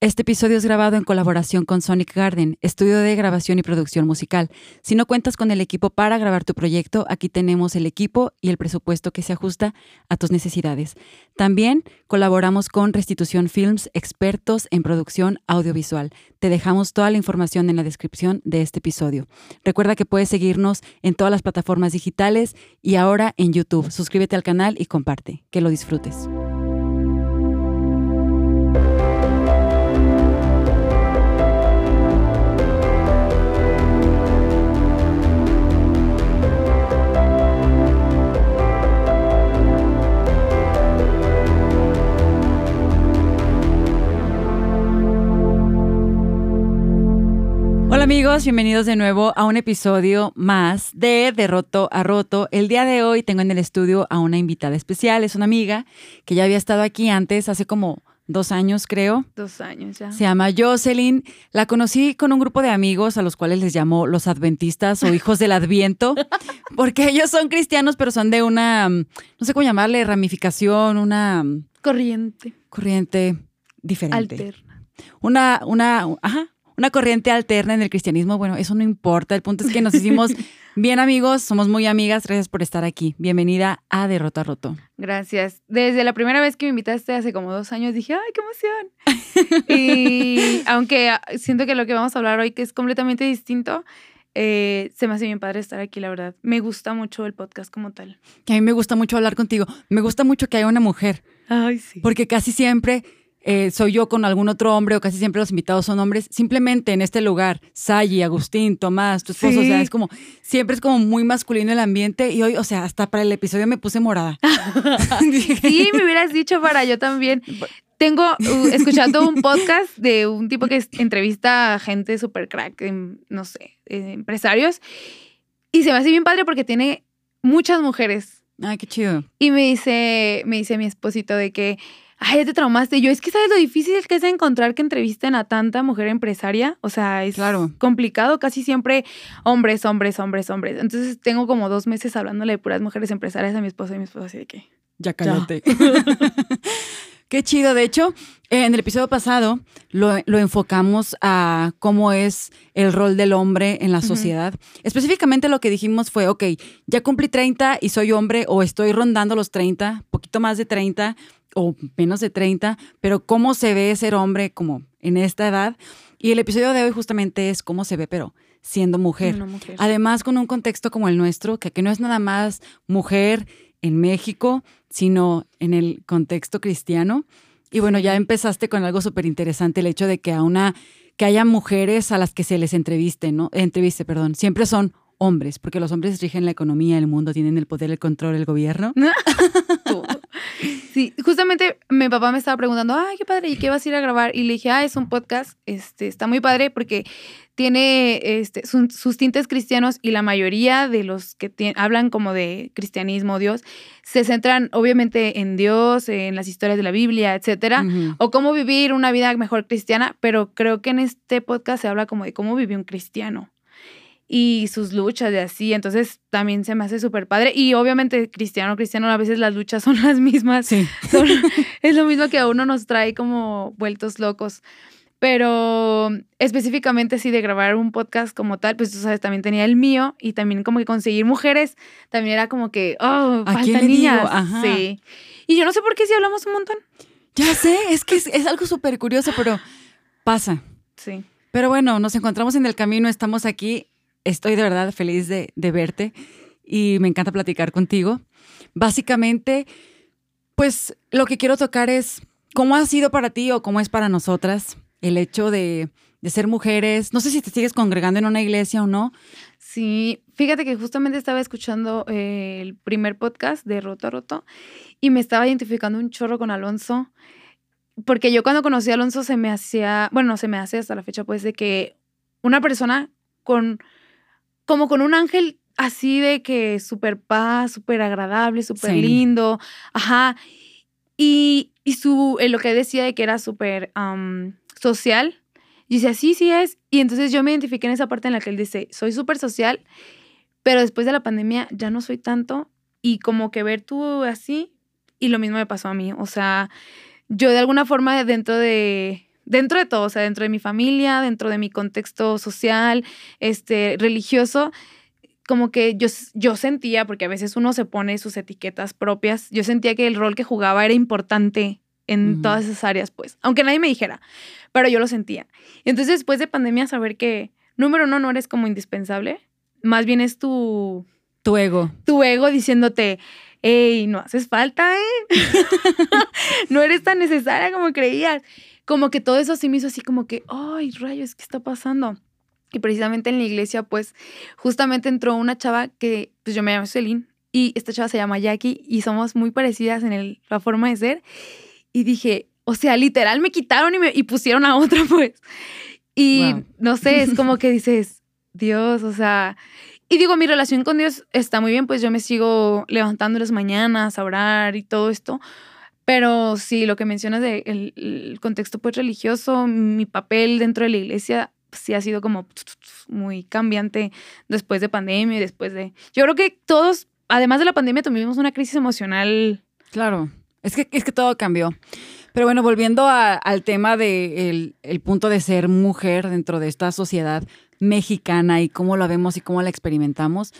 Este episodio es grabado en colaboración con Sonic Garden, estudio de grabación y producción musical. Si no cuentas con el equipo para grabar tu proyecto, aquí tenemos el equipo y el presupuesto que se ajusta a tus necesidades. También colaboramos con Restitución Films, expertos en producción audiovisual. Te dejamos toda la información en la descripción de este episodio. Recuerda que puedes seguirnos en todas las plataformas digitales y ahora en YouTube. Suscríbete al canal y comparte. Que lo disfrutes. Hola amigos, bienvenidos de nuevo a un episodio más de De Roto a Roto. El día de hoy tengo en el estudio a una invitada especial, es una amiga que ya había estado aquí antes, hace como dos años creo. Dos años ya. Se llama Jocelyn. La conocí con un grupo de amigos a los cuales les llamo los adventistas o hijos del adviento, porque ellos son cristianos, pero son de una, no sé cómo llamarle, ramificación, una... Corriente. Corriente diferente. Alterna. Una, una, ajá, una corriente alterna en el cristianismo. Bueno, eso no importa. El punto es que nos hicimos bien amigos, somos muy amigas. Gracias por estar aquí. Bienvenida a De Roto a Roto. Gracias. Desde la primera vez que me invitaste hace como dos años dije, ¡ay, qué emoción! y aunque siento que lo que vamos a hablar hoy, que es completamente distinto, eh, se me hace bien padre estar aquí, la verdad. Me gusta mucho el podcast como tal. Que a mí me gusta mucho hablar contigo. Me gusta mucho que haya una mujer. Ay, sí. Porque casi siempre eh, soy yo con algún otro hombre o casi siempre los invitados son hombres. Simplemente en este lugar, Sayi, Agustín, Tomás, tu esposo, o sea, es como, siempre es como muy masculino el ambiente y hoy, o sea, hasta para el episodio me puse morada. sí, me hubieras dicho para yo también. Tengo uh, escuchando un podcast de un tipo que entrevista a gente súper crack, em, no sé, eh, empresarios, y se me hace bien padre porque tiene muchas mujeres. Ay, qué chido. Y me dice, me dice mi esposito de que ay, ya te traumaste. Yo, es que sabes lo difícil que es encontrar que entrevisten a tanta mujer empresaria. O sea, es Claro. complicado. Casi siempre hombres, hombres, hombres, hombres. Entonces tengo como dos meses hablándole de puras mujeres empresarias a mi esposa y mi esposa así de que. Ya cállate. Qué chido. De hecho, en el episodio pasado lo, lo enfocamos a cómo es el rol del hombre en la sociedad. Específicamente lo que dijimos fue, ok, ya cumplí 30 y soy hombre o estoy rondando los 30, poquito más de 30 o menos de 30, pero cómo se ve ser hombre como en esta edad. Y el episodio de hoy justamente es cómo se ve, pero siendo mujer. Mujer. Además, con un contexto como el nuestro, que, que no es nada más mujer en México, sino en el contexto cristiano. Y bueno, ya empezaste con algo súper interesante, el hecho de que a una, que haya mujeres a las que se les entreviste, ¿no? Entreviste, perdón. Siempre son hombres, porque los hombres rigen la economía, el mundo, tienen el poder, el control, el gobierno. Todo. Sí, justamente mi papá me estaba preguntando, ay, qué padre, ¿y qué vas a ir a grabar? Y le dije, ah, es un podcast, este, está muy padre porque tiene este, sus, sus tintes cristianos y la mayoría de los que hablan como de cristianismo, Dios, se centran obviamente en Dios, en las historias de la Biblia, etcétera, o cómo vivir una vida mejor cristiana, pero creo que en este podcast se habla como de cómo vivió un cristiano y sus luchas de así, entonces también se me hace súper padre y obviamente cristiano, cristiano, a veces las luchas son las mismas, Sí. son- es lo mismo que a uno nos trae como vueltos locos. Pero específicamente sí de grabar un podcast como tal, pues tú sabes, también tenía el mío y también como que conseguir mujeres, también era como que, oh, ¿A faltan niñas. Ajá. Sí. Y yo no sé por qué sí hablamos un montón. Ya sé, es que es, es algo súper curioso, pero pasa. Sí. Pero bueno, nos encontramos en el camino, estamos aquí. Estoy de verdad feliz de, verte y me encanta platicar contigo. Básicamente, pues lo que quiero tocar es cómo ha sido para ti o cómo es para nosotras el hecho de, ser mujeres. No sé si te sigues congregando en una iglesia o no. Sí, fíjate que justamente estaba escuchando eh, el primer podcast de Roto Roto y me estaba identificando un chorro con Alonso, porque yo cuando conocí a Alonso se me hacía, bueno, se me hace hasta la fecha pues de que una persona con, como con un ángel así de que súper paz, súper agradable, súper Sí. lindo, ajá, y, y su, eh, lo que decía de que era súper social, y decía, sí, sí es. Y entonces yo me identifiqué en esa parte en la que él dice, soy súper social, pero después de la pandemia ya no soy tanto. Y como que ver tú así, y lo mismo me pasó a mí. O sea, yo de alguna forma dentro de, dentro de todo, o sea, dentro de mi familia, dentro de mi contexto social, este, religioso, como que yo, yo sentía, porque a veces uno se pone sus etiquetas propias, yo sentía que el rol que jugaba era importante en todas esas áreas, pues, aunque nadie me dijera, pero yo lo sentía. Entonces, después de pandemia, saber que, número uno, no eres como indispensable, más bien es tu... Tu ego. Tu ego diciéndote, hey, no haces falta, ¿eh? no eres tan necesaria como creías. Como que todo eso sí me hizo así como que, ay, rayos, ¿qué está pasando? Y precisamente en la iglesia, pues, justamente entró una chava que, pues yo me llamo Celine, y esta chava se llama Jackie, y somos muy parecidas en la forma de ser. Y dije, o sea, literal me quitaron y me y pusieron a otra, pues. Y no sé, es como que dices, Dios, o sea. Y digo, mi relación con Dios está muy bien, pues yo me sigo levantando las mañanas a orar y todo esto. Pero sí, lo que mencionas del de el contexto pues religioso, mi papel dentro de la iglesia sí ha sido como muy cambiante después de pandemia y después de... Yo creo que todos, además de la pandemia, tuvimos una crisis emocional. Claro, es que, es que todo cambió. Pero bueno, volviendo al tema del de el punto de ser mujer dentro de esta sociedad mexicana y cómo la vemos y cómo la experimentamos,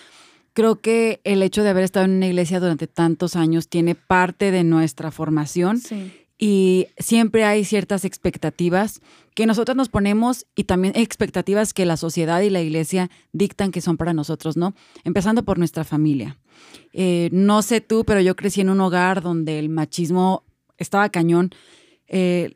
creo que el hecho de haber estado en una iglesia durante tantos años tiene parte de nuestra formación. Sí y siempre hay ciertas expectativas que nosotros nos ponemos y también expectativas que la sociedad y la iglesia dictan que son para nosotros, ¿no? Empezando por nuestra familia. Eh, no sé tú, pero yo crecí en un hogar donde el machismo estaba cañón. Eh,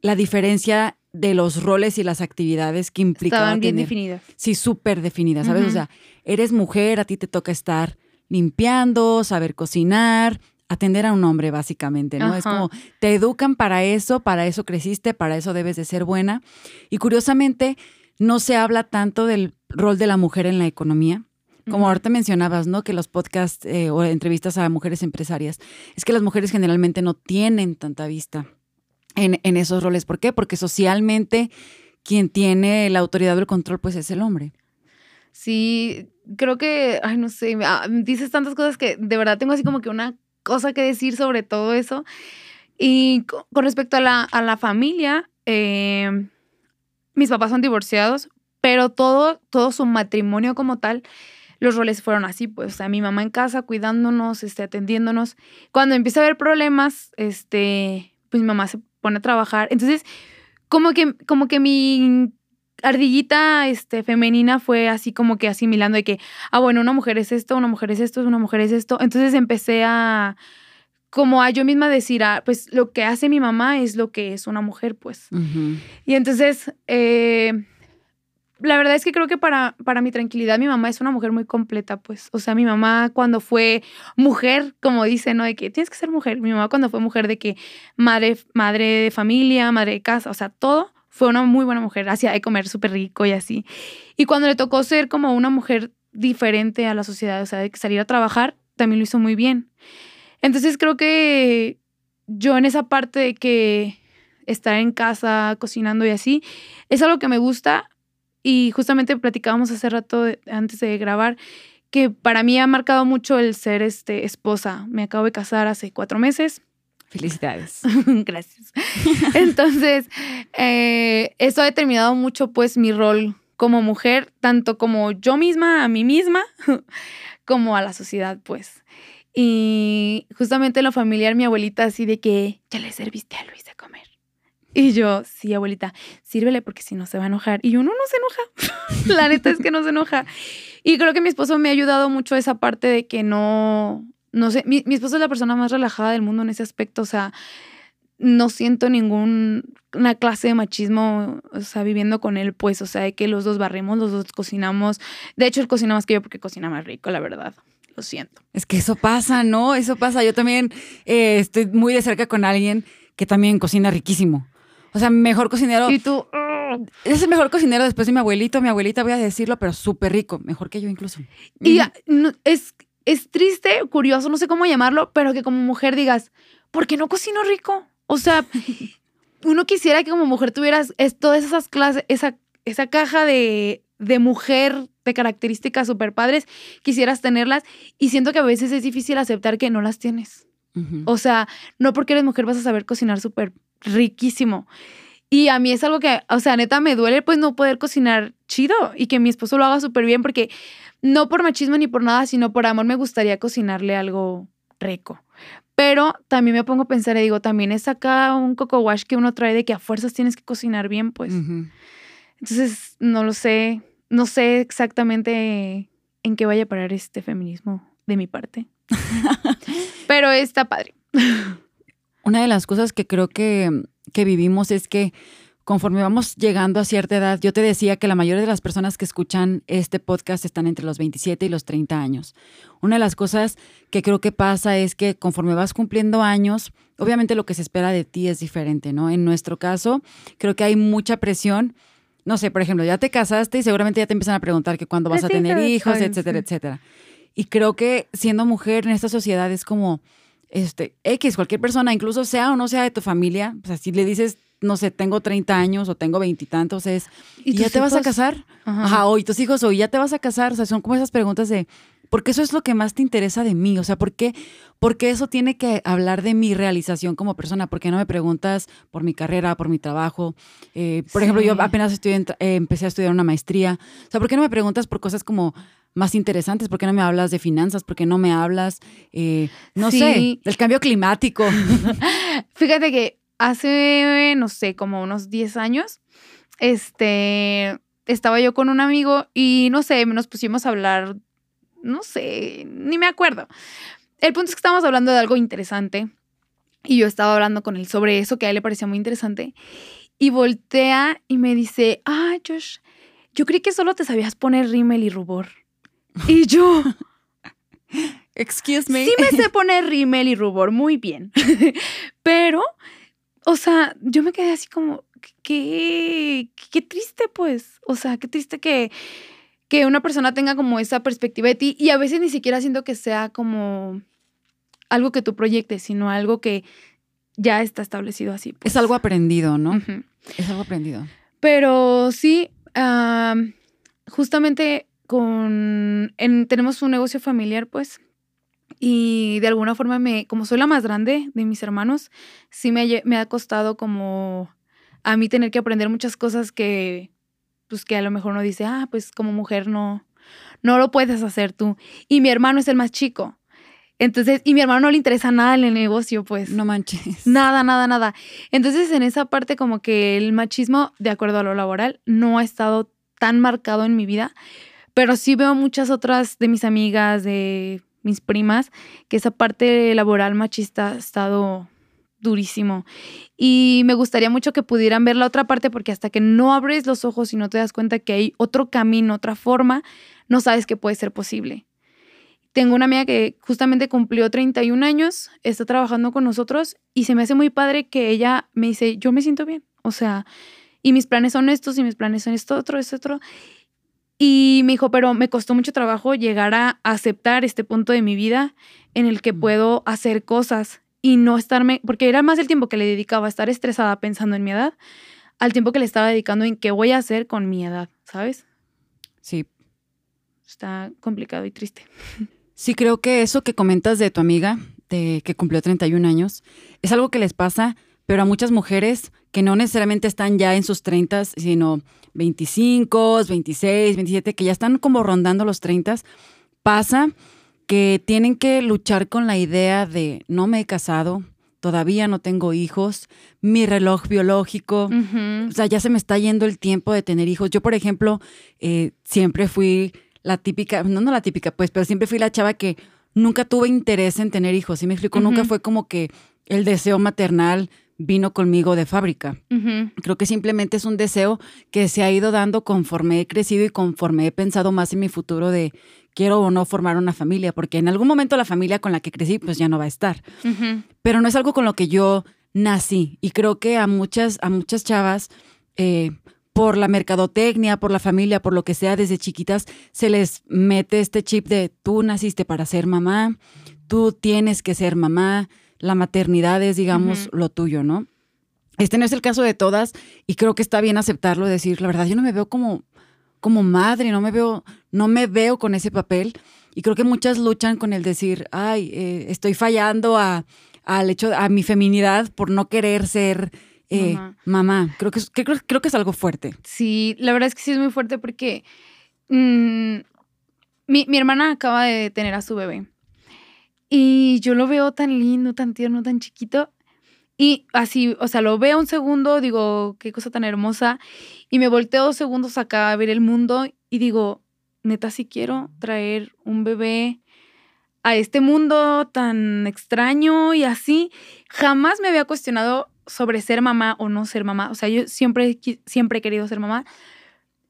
la diferencia de los roles y las actividades que implicaban. Estaban bien definidas. Sí, súper definidas, ¿sabes? O sea, eres mujer, a ti te toca estar limpiando, saber cocinar, atender a un hombre, básicamente, ¿no? Es como, te educan para eso, para eso creciste, para eso debes de ser buena. Y curiosamente, no se habla tanto del rol de la mujer en la economía. Como ahorita mencionabas, ¿no? Que los podcasts eh, o entrevistas a mujeres empresarias, es que las mujeres generalmente no tienen tanta vista en, esos roles. ¿Por qué? Porque socialmente quien tiene la autoridad o el control, pues es el hombre. Sí, creo que, ay, no sé, ah, dices tantas cosas que de verdad tengo así como que una cosa que decir sobre todo eso. Y con respecto a la, a la familia, eh, mis papás son divorciados, pero todo, todo su matrimonio como tal, los roles fueron así, pues, o sea, mi mamá en casa cuidándonos, este, atendiéndonos. Cuando empieza a haber problemas, este, pues mi mamá se pone a trabajar. Entonces, como que, como que mi ardillita este, femenina fue así como que asimilando de que, ah, bueno, una mujer es esto, una mujer es esto, una mujer es esto. Entonces empecé a, como a yo misma decir, ah, pues lo que hace mi mamá es lo que es una mujer, pues. Y entonces, eh, la verdad es que creo que para, para mi tranquilidad, mi mamá es una mujer muy completa, pues. O sea, mi mamá cuando fue mujer, como dice, ¿no? De que tienes que ser mujer. Mi mamá cuando fue mujer de que madre, madre de familia, madre de casa, o sea, todo fue una muy buena mujer, hacía de comer súper rico y así. Y cuando le tocó ser como una mujer diferente a la sociedad, o sea, de salir a trabajar, también lo hizo muy bien. Entonces creo que yo en esa parte de que estar en casa cocinando y así, es algo que me gusta y justamente platicábamos hace rato antes de grabar que para mí ha marcado mucho el ser este, esposa. Me acabo de casar hace cuatro meses Felicidades. Gracias. Entonces, eh, eso ha determinado mucho pues mi rol como mujer, tanto como yo misma, a mí misma, como a la sociedad pues. Y justamente en lo familiar, mi abuelita así de que, ya le serviste a Luis a comer. Y yo, sí, abuelita, sírvele porque si no se va a enojar. Y uno no se enoja. la neta es que no se enoja. Y creo que mi esposo me ha ayudado mucho esa parte de que no, no sé, mi, esposo es la persona más relajada del mundo en ese aspecto, o sea, no siento ninguna clase de machismo, o sea, viviendo con él, pues, o sea, de que los dos barrimos, los dos cocinamos. De hecho, él cocina más que yo porque cocina más rico, la verdad. Lo siento. Es que eso pasa, ¿no? Eso pasa. Yo también eh, estoy muy de cerca con alguien que también cocina riquísimo. O sea, mejor cocinero. Y tú. Es el mejor cocinero después de mi abuelito, mi abuelita, voy a decirlo, pero súper rico, mejor que yo incluso. Y es, es triste, curioso, no sé cómo llamarlo, pero que como mujer digas, ¿por qué no cocino rico? O sea, uno quisiera que como mujer tuvieras todas esas clases, esa, esa caja de, de mujer de características super padres, quisieras tenerlas y siento que a veces es difícil aceptar que no las tienes. O sea, no porque eres mujer vas a saber cocinar súper riquísimo. Y a mí es algo que, o sea, neta, me duele pues no poder cocinar chido y que mi esposo lo haga súper bien porque no por machismo ni por nada, sino por amor me gustaría cocinarle algo rico. Pero también me pongo a pensar y digo, también es acá un coco wash que uno trae de que a fuerzas tienes que cocinar bien, pues. Entonces, no lo sé, no sé exactamente en qué vaya a parar este feminismo de mi parte. Pero está padre. Una de las cosas que creo que, que vivimos es que conforme vamos llegando a cierta edad, yo te decía que la mayoría de las personas que escuchan este podcast están entre los 27 y los 30 años. Una de las cosas que creo que pasa es que conforme vas cumpliendo años, obviamente lo que se espera de ti es diferente, ¿no? En nuestro caso, creo que hay mucha presión. No sé, por ejemplo, ya te casaste y seguramente ya te empiezan a preguntar que cuándo vas a tener hijos, etcétera, etcétera. Y creo que siendo mujer en esta sociedad es como, este, X, cualquier persona, incluso sea o no sea de tu familia, o sea, si le dices no sé, tengo 30 años o tengo veintitantos, es, ¿y, ya te vas a casar? Ajá. o y tus hijos, o ya te vas a casar, o sea, son como esas preguntas de, porque eso es lo que más te interesa de mí, o sea, ¿por qué, porque eso tiene que hablar de mi realización como persona? ¿Por qué no me preguntas por mi carrera, por mi trabajo? Eh, por ejemplo, yo apenas estudié, eh, empecé a estudiar una maestría, o sea, ¿por qué no me preguntas por cosas como más interesantes? ¿Por qué no me hablas de finanzas? ¿Por qué no me hablas, eh, no sé, del cambio climático? Fíjate que hace, no sé, como unos 10 años, este, estaba yo con un amigo y no sé, nos pusimos a hablar, no sé, ni me acuerdo. El punto es que estábamos hablando de algo interesante y yo estaba hablando con él sobre eso que a él le parecía muy interesante y voltea y me dice, ah, Josh, yo creí que solo te sabías poner rímel y rubor. Y yo... Excuse me. Sí me sé poner rímel y rubor, muy bien. Pero o sea, yo me quedé así como, qué, qué triste pues, o sea, qué triste que, que una persona tenga como esa perspectiva de ti y a veces ni siquiera siento que sea como algo que tú proyectes, sino algo que ya está establecido así. Pues. Es algo aprendido, ¿no? Es algo aprendido. Pero sí, justamente con, tenemos un negocio familiar, pues, y de alguna forma me, como soy la más grande de mis hermanos, sí me, me ha costado como a mí tener que aprender muchas cosas que, pues que a lo mejor uno dice, ah, pues como mujer no, no lo puedes hacer tú. Y mi hermano es el más chico. Entonces, y mi hermano no le interesa nada en el negocio, pues. No manches. Nada, nada, nada. Entonces, en esa parte, como que el machismo, de acuerdo a lo laboral, no ha estado tan marcado en mi vida, pero sí veo muchas otras de mis amigas, de mis primas, que esa parte laboral machista ha estado durísimo. Y me gustaría mucho que pudieran ver la otra parte porque hasta que no abres los ojos y no te das cuenta que hay otro camino, otra forma, no sabes que puede ser posible. Tengo una amiga que justamente cumplió 31 años, está trabajando con nosotros y se me hace muy padre que ella me dice, yo me siento bien, o sea, y mis planes son estos y mis planes son esto otro, esto otro. Y me dijo, pero me costó mucho trabajo llegar a aceptar este punto de mi vida en el que puedo hacer cosas y no estarme, porque era más el tiempo que le dedicaba a estar estresada pensando en mi edad, al tiempo que le estaba dedicando en qué voy a hacer con mi edad, ¿sabes? Sí. Está complicado y triste. Sí, creo que eso que comentas de tu amiga, de que cumplió 31 años, es algo que les pasa, pero a muchas mujeres que no necesariamente están ya en sus 30, sino 25, 26, 27, que ya están como rondando los 30, pasa que tienen que luchar con la idea de no me he casado, todavía no tengo hijos, mi reloj biológico, o sea, ya se me está yendo el tiempo de tener hijos. Yo, por ejemplo, eh, siempre fui la típica, no, no la típica, pues, pero siempre fui la chava que nunca tuve interés en tener hijos, ¿sí me explico? Nunca fue como que el deseo maternal vino conmigo de fábrica. Creo que simplemente es un deseo que se ha ido dando conforme he crecido y conforme he pensado más en mi futuro de quiero o no formar una familia, porque en algún momento la familia con la que crecí pues ya no va a estar. Pero no es algo con lo que yo nací y creo que a muchas, a muchas chavas... Eh, por la mercadotecnia, por la familia, por lo que sea, desde chiquitas se les mete este chip de tú naciste para ser mamá, tú tienes que ser mamá, la maternidad es, digamos, lo tuyo, ¿no? Este no es el caso de todas y creo que está bien aceptarlo, decir, la verdad, yo no me veo como, como madre, no me veo, no me veo con ese papel. Y creo que muchas luchan con el decir, ay, eh, estoy fallando a, al hecho, a mi feminidad por no querer ser eh, mamá. Creo que, es, creo, que es algo fuerte. Sí, la verdad es que sí es muy fuerte porque mm, mi, mi hermana acaba de tener a su bebé. Y yo lo veo tan lindo, tan tierno, tan chiquito. Y así, o sea, lo veo un segundo, digo, qué cosa tan hermosa. Y me volteo dos segundos acá a ver el mundo y digo, neta, si quiero traer un bebé a este mundo tan extraño y así. Jamás me había cuestionado sobre ser mamá o no ser mamá. O sea, yo siempre, siempre he querido ser mamá,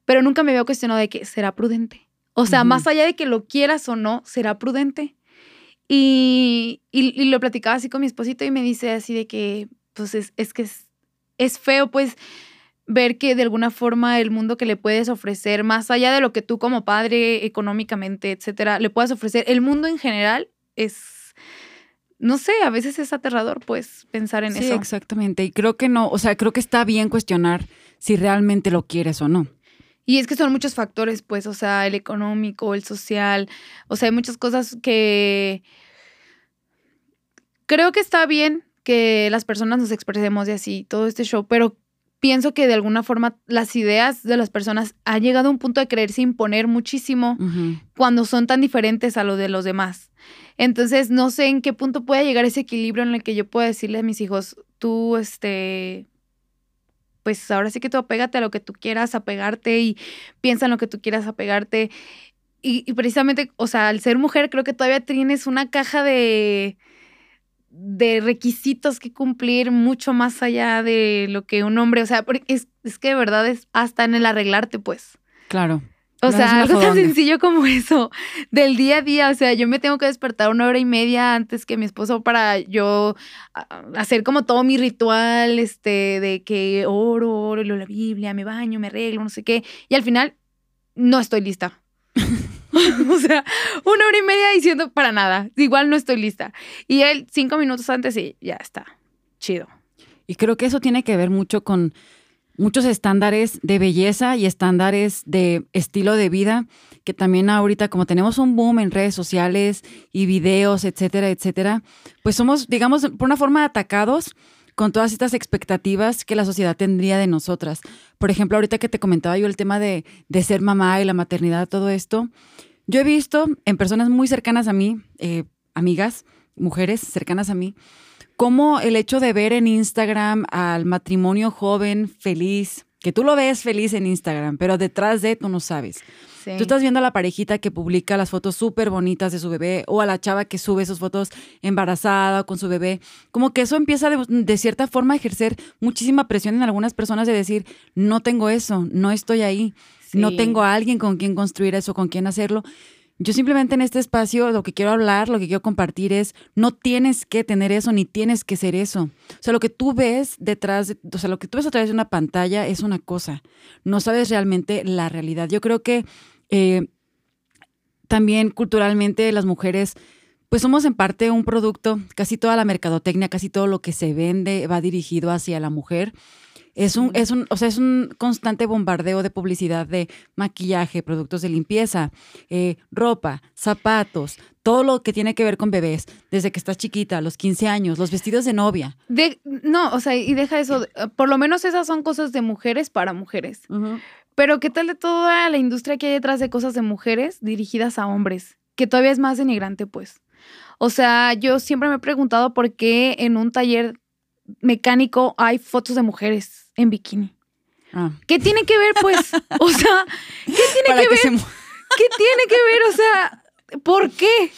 pero nunca me había cuestionado de que será prudente. O sea, más allá de que lo quieras o no, será prudente. Y, y, lo platicaba así con mi esposito y me dice así de que, pues es, es que es, es feo, pues ver que de alguna forma el mundo que le puedes ofrecer, más allá de lo que tú como padre económicamente, etcétera, le puedas ofrecer, el mundo en general es, no sé, a veces es aterrador, pues, pensar en eso. Sí, exactamente. Y creo que no, o sea, creo que está bien cuestionar si realmente lo quieres o no. Y es que son muchos factores, pues, o sea, el económico, el social, o sea, hay muchas cosas que creo que está bien que las personas nos expresemos y así, todo este show, pero pienso que de alguna forma las ideas de las personas han llegado a un punto de creerse imponer muchísimo cuando son tan diferentes a lo de los demás. Entonces, no sé en qué punto puede llegar ese equilibrio en el que yo pueda decirle a mis hijos, tú, este, pues ahora sí que tú apégate a lo que tú quieras apegarte y piensa en lo que tú quieras apegarte. Y, precisamente, o sea, al ser mujer creo que todavía tienes una caja de, de requisitos que cumplir mucho más allá de lo que un hombre, o sea, es, es que de verdad es hasta en el arreglarte, pues. Claro. O sea, algo tan sencillo como eso, del día a día. O sea, yo me tengo que despertar una hora y media antes que mi esposo para yo hacer como todo mi ritual, este, de que oro, oro, leo la Biblia, me baño, me arreglo, no sé qué. Y al final, no estoy lista. o sea, una hora y media diciendo para nada. Igual no estoy lista. Y él, cinco minutos antes, y ya está. Chido. Y creo que eso tiene que ver mucho con muchos estándares de belleza y estándares de estilo de vida, que también ahorita como tenemos un boom en redes sociales y videos, etcétera, etcétera, pues somos, digamos, por una forma atacados con todas estas expectativas que la sociedad tendría de nosotras. Por ejemplo, ahorita que te comentaba yo el tema de, de ser mamá y la maternidad, todo esto, yo he visto en personas muy cercanas a mí, eh, amigas, mujeres cercanas a mí, cómo el hecho de ver en Instagram al matrimonio joven, feliz, que tú lo ves feliz en Instagram, pero detrás de tú no sabes. Tú estás viendo a la parejita que publica las fotos súper bonitas de su bebé o a la chava que sube sus fotos embarazada con su bebé. Como que eso empieza de, cierta forma a ejercer muchísima presión en algunas personas de decir, no tengo eso, no estoy ahí, no tengo a alguien con quien construir eso, con quien hacerlo. Yo simplemente en este espacio lo que quiero hablar, lo que quiero compartir es, no tienes que tener eso ni tienes que ser eso. O sea, lo que tú ves detrás, o sea, lo que tú ves a través de una pantalla es una cosa. No sabes realmente la realidad. Yo creo que eh, también culturalmente las mujeres, pues somos en parte un producto, casi toda la mercadotecnia, casi todo lo que se vende va dirigido hacia la mujer. Es un, es un, o sea, es un constante bombardeo de publicidad de maquillaje, productos de limpieza, eh, ropa, zapatos, todo lo que tiene que ver con bebés, desde que estás chiquita, los 15 años, los vestidos de novia. De, no, o sea, y deja eso, por lo menos esas son cosas de mujeres para mujeres. Pero ¿qué tal de toda la industria que hay detrás de cosas de mujeres dirigidas a hombres? Que todavía es más denigrante, pues. O sea, yo siempre me he preguntado por qué en un taller mecánico hay fotos de mujeres en bikini. Ah. ¿Qué tiene que ver, pues? O sea, ¿qué tiene que, ver? ¿Qué tiene que ver? O sea, ¿por qué?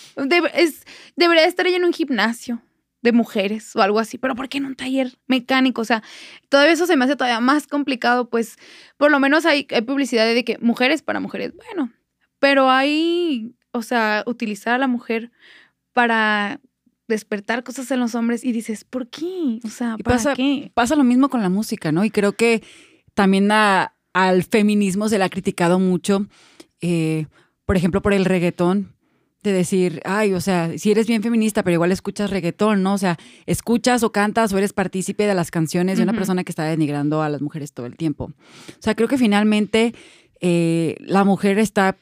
es, debería estar ella en un gimnasio de mujeres o algo así, pero ¿por qué en un taller mecánico? O sea, todo eso se me hace todavía más complicado, pues por lo menos hay, hay publicidad de que mujeres para mujeres, bueno, pero hay, o sea, utilizar a la mujer para despertar cosas en los hombres y dices, ¿por qué? O sea, ¿para pasa, qué? Pasa lo mismo con la música, ¿no? Y creo que también al feminismo se le ha criticado mucho, eh, por ejemplo, por el reggaetón, de decir, ay, o sea, si eres bien feminista, pero igual escuchas reggaetón, ¿no? O sea, escuchas o cantas o eres partícipe de las canciones de una persona que está denigrando a las mujeres todo el tiempo. O sea, creo que finalmente eh, la mujer está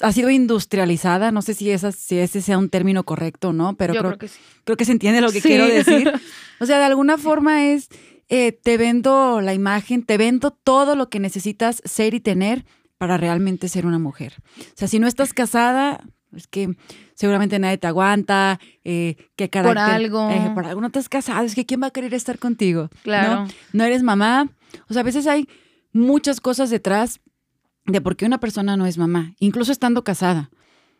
ha sido industrializada, no sé si, esa, si ese sea un término correcto, ¿no? Pero creo, que se entiende lo que quiero decir. O sea, de alguna forma es, eh, te vendo la imagen, te vendo todo lo que necesitas ser y tener para realmente ser una mujer. O sea, si no estás casada, es que seguramente nadie te aguanta, eh, qué carácter. Por algo. eh, por algo no estás casada, es que ¿quién va a querer estar contigo? Claro. ¿No? No eres mamá. O sea, a veces hay muchas cosas detrás de por qué una persona no es mamá, incluso estando casada.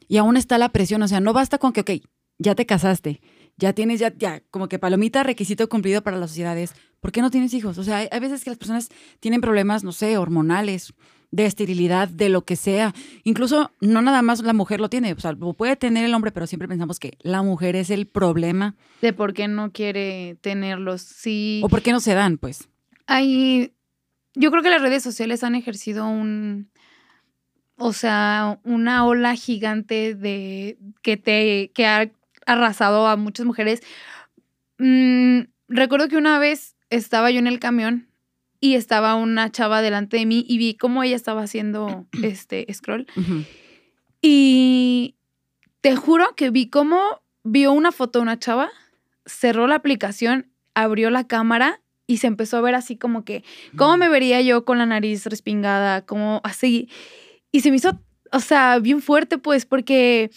Y aún está la presión, o sea, no basta con que, ok, ya te casaste, ya tienes, ya, ya, como que palomita, requisito cumplido para las sociedades. ¿Por qué no tienes hijos? O sea, hay, hay veces que las personas tienen problemas, no sé, hormonales, de esterilidad, de lo que sea. Incluso no nada más la mujer lo tiene, o sea, lo puede tener el hombre, pero siempre pensamos que la mujer es el problema. De por qué no quiere tenerlos. Sí. O por qué no se dan, pues. Hay. Yo creo que las redes sociales han ejercido un. O sea, una ola gigante de. que te. que ha arrasado a muchas mujeres. Mm, recuerdo que una vez estaba yo en el camión y estaba una chava delante de mí y vi cómo ella estaba haciendo este scroll. Y te juro que vi cómo vio una foto de una chava, cerró la aplicación, abrió la cámara y se empezó a ver así como que, ¿cómo me vería yo con la nariz respingada? Como así. Y se me hizo, o sea, bien fuerte pues porque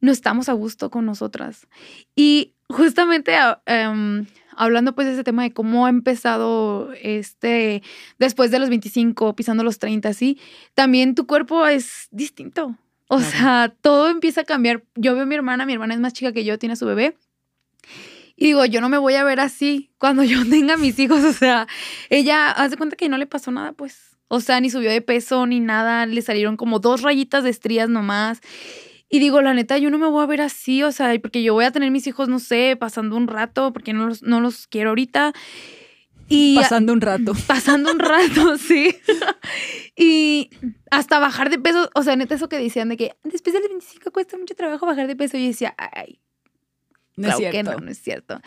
no estamos a gusto con nosotras. Y justamente ah, em, hablando pues de ese tema de cómo ha empezado este, después de los 25, pisando los 30, así, también tu cuerpo es distinto. O Claro. sea, todo empieza a cambiar. Yo veo a mi hermana, mi hermana es más chica que yo, tiene a su bebé. Y digo, yo no me voy a ver así cuando yo tenga mis hijos. O sea, ella hace cuenta que no le pasó nada, pues. O sea, ni subió de peso ni nada. Le salieron como dos rayitas de estrías nomás. Y digo, la neta, yo no me voy a ver así, o sea, porque yo voy a tener mis hijos, no sé, pasando un rato, porque no los, no los quiero ahorita. Y Pasando un rato. pasando un rato, sí. y hasta bajar de peso, o sea, neta, eso que decían de que después del 25 cuesta mucho trabajo bajar de peso. Y yo decía, ay, No es claro que cierto. no, no es cierto.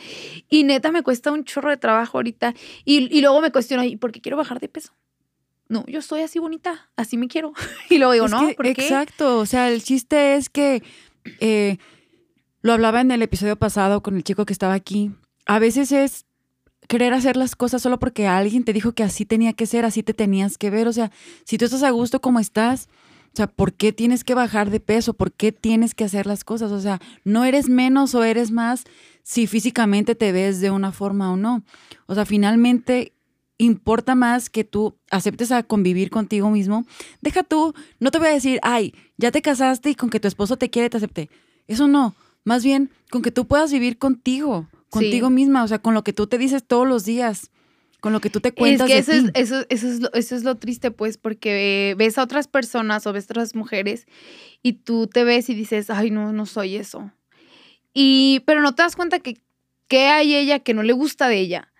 Y neta, me cuesta un chorro de trabajo ahorita. Y, y luego me cuestiono, ¿y por qué quiero bajar de peso? No, yo soy así bonita, así me quiero. Y luego digo, Es no, que- ¿por qué? Exacto, o sea, el chiste es que eh, lo hablaba en el episodio pasado con el chico que estaba aquí. A veces es querer hacer las cosas solo porque alguien te dijo que así tenía que ser, así te tenías que ver. O sea, si tú estás a gusto como estás, o sea, ¿por qué tienes que bajar de peso? ¿Por qué tienes que hacer las cosas? O sea, no eres menos o eres más si físicamente te ves de una forma o no. O sea, finalmente importa más que tú aceptes a convivir contigo mismo. Deja tú, no te voy a decir, ay, ya te casaste y con que tu esposo te quiere, te acepte. Eso no, más bien con que tú puedas vivir contigo, contigo misma, o sea, con lo que tú te dices todos los días, con lo que tú te Es cuentas que de eso ti. es, eso, eso, es lo, eso es lo triste, pues, porque ves a otras personas o ves a otras mujeres y tú te ves y dices, ay, no, no soy eso. Y, pero no te das cuenta que, que hay ella que no le gusta de ella.